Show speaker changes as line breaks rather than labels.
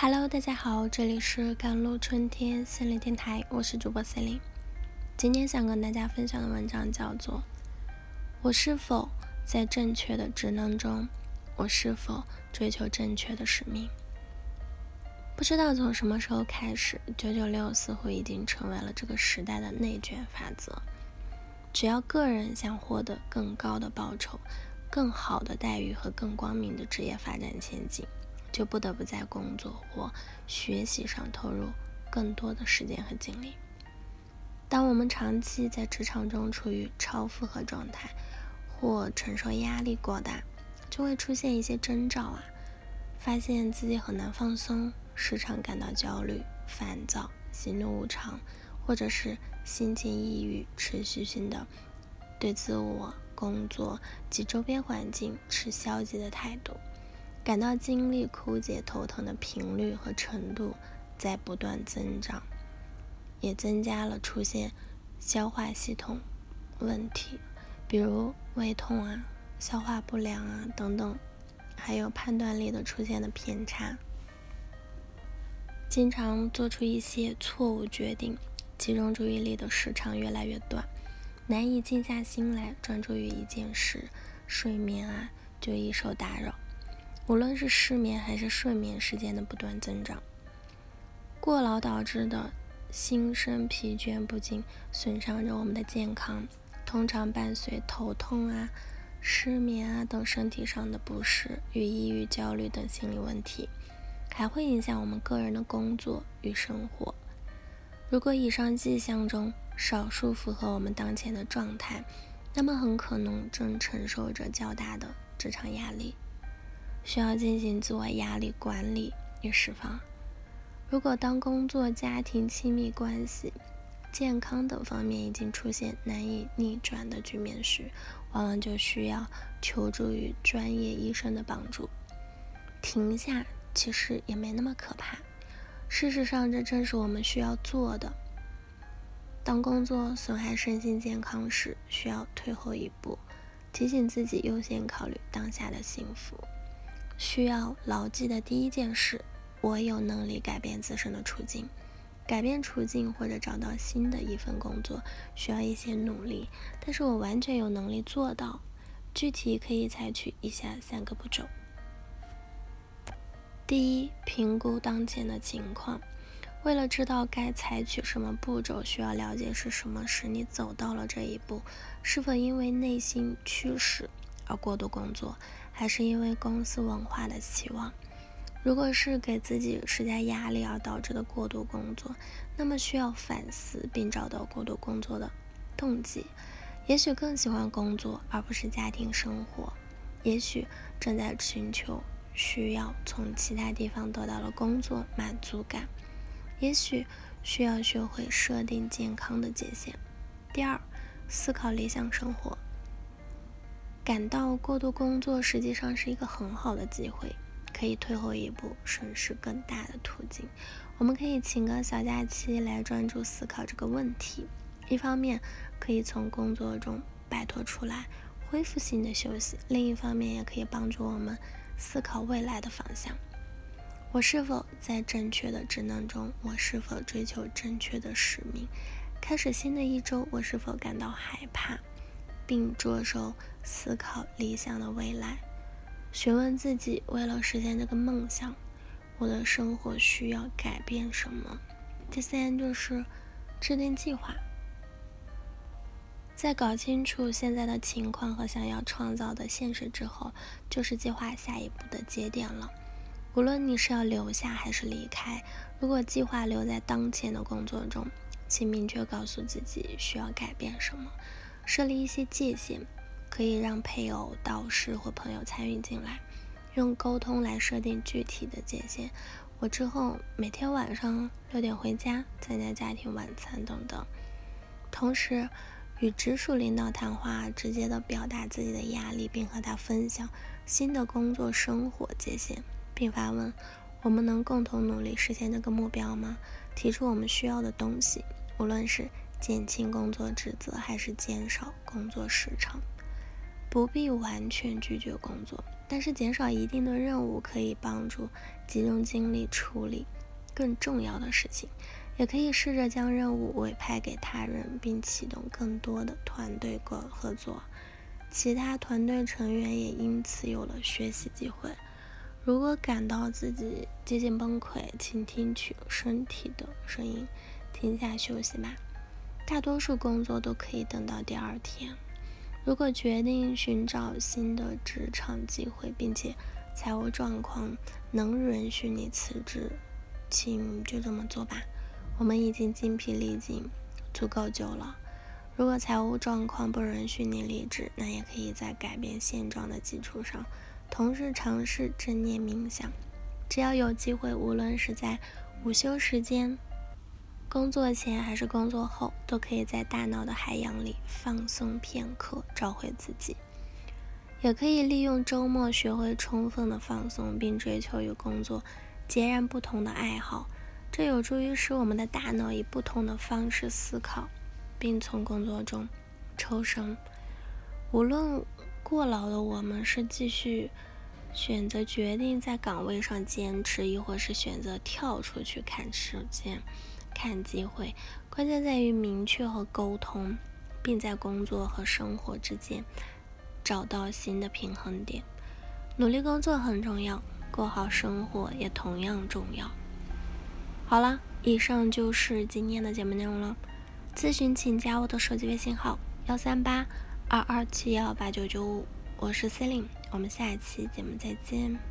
Hello，大家好，这里是甘露春天心理电台，我是主播森林今天想跟大家分享的文章叫做《我是否在正确的职能中？我是否追求正确的使命？》不知道从什么时候开始，九九六似乎已经成为了这个时代的内卷法则。只要个人想获得更高的报酬、更好的待遇和更光明的职业发展前景。就不得不在工作或学习上投入更多的时间和精力。当我们长期在职场中处于超负荷状态，或承受压力过大，就会出现一些征兆啊，发现自己很难放松，时常感到焦虑、烦躁、喜怒无常，或者是心情抑郁，持续性的对自我、工作及周边环境持消极的态度。感到精力枯竭、头疼的频率和程度在不断增长，也增加了出现消化系统问题，比如胃痛啊、消化不良啊等等，还有判断力的出现的偏差，经常做出一些错误决定，集中注意力的时长越来越短，难以静下心来专注于一件事，睡眠啊就易受打扰。无论是失眠还是睡眠时间的不断增长，过劳导致的心身疲倦不仅损伤着我们的健康，通常伴随头痛啊、失眠啊等身体上的不适与抑郁、焦虑等心理问题，还会影响我们个人的工作与生活。如果以上迹象中少数符合我们当前的状态，那么很可能正承受着较大的职场压力。需要进行自我压力管理与释放。如果当工作、家庭、亲密关系、健康等方面已经出现难以逆转的局面时，往往就需要求助于专业医生的帮助。停下其实也没那么可怕。事实上，这正是我们需要做的。当工作损害身心健康时，需要退后一步，提醒自己优先考虑当下的幸福。需要牢记的第一件事：我有能力改变自身的处境。改变处境或者找到新的一份工作，需要一些努力，但是我完全有能力做到。具体可以采取以下三个步骤：第一，评估当前的情况。为了知道该采取什么步骤，需要了解是什么使你走到了这一步，是否因为内心驱使而过度工作。还是因为公司文化的期望。如果是给自己施加压力而导致的过度工作，那么需要反思并找到过度工作的动机。也许更喜欢工作而不是家庭生活，也许正在寻求需要从其他地方得到的工作满足感，也许需要学会设定健康的界限。第二，思考理想生活。感到过度工作实际上是一个很好的机会，可以退后一步，审视更大的途径。我们可以请个小假期来专注思考这个问题，一方面可以从工作中摆脱出来，恢复性的休息；另一方面也可以帮助我们思考未来的方向。我是否在正确的职能中？我是否追求正确的使命？开始新的一周，我是否感到害怕？并着手思考理想的未来，询问自己：为了实现这个梦想，我的生活需要改变什么？第三就是制定计划。在搞清楚现在的情况和想要创造的现实之后，就是计划下一步的节点了。无论你是要留下还是离开，如果计划留在当前的工作中，请明确告诉自己需要改变什么。设立一些界限，可以让配偶、导师或朋友参与进来，用沟通来设定具体的界限。我之后每天晚上六点回家，参加家庭晚餐等等。同时，与直属领导谈话，直接的表达自己的压力，并和他分享新的工作生活界限，并发问：我们能共同努力实现这个目标吗？提出我们需要的东西，无论是。减轻工作职责还是减少工作时长。不必完全拒绝工作，但是减少一定的任务可以帮助集中精力处理更重要的事情。也可以试着将任务委派给他人，并启动更多的团队合合作。其他团队成员也因此有了学习机会。如果感到自己接近崩溃，请听取身体的声音，停下休息吧。大多数工作都可以等到第二天。如果决定寻找新的职场机会，并且财务状况能允许你辞职，请就这么做吧。我们已经精疲力尽足够久了。如果财务状况不允许你离职，那也可以在改变现状的基础上，同时尝试正念冥想。只要有机会，无论是在午休时间、工作前还是工作后，都可以在大脑的海洋里放松片刻，找回自己。也可以利用周末学会充分的放松，并追求与工作截然不同的爱好。这有助于使我们的大脑以不同的方式思考，并从工作中抽身。无论过劳的我们是继续选择决定在岗位上坚持，亦或是选择跳出去看时间、看机会，关键在于明确和沟通，并在工作和生活之间找到新的平衡点。努力工作很重要，过好生活也同样重要。好了，以上就是今天的节目内容了。咨询请加我的手机微信号：幺三八二二七幺八九九五，我是 Celine，我们下一期节目再见。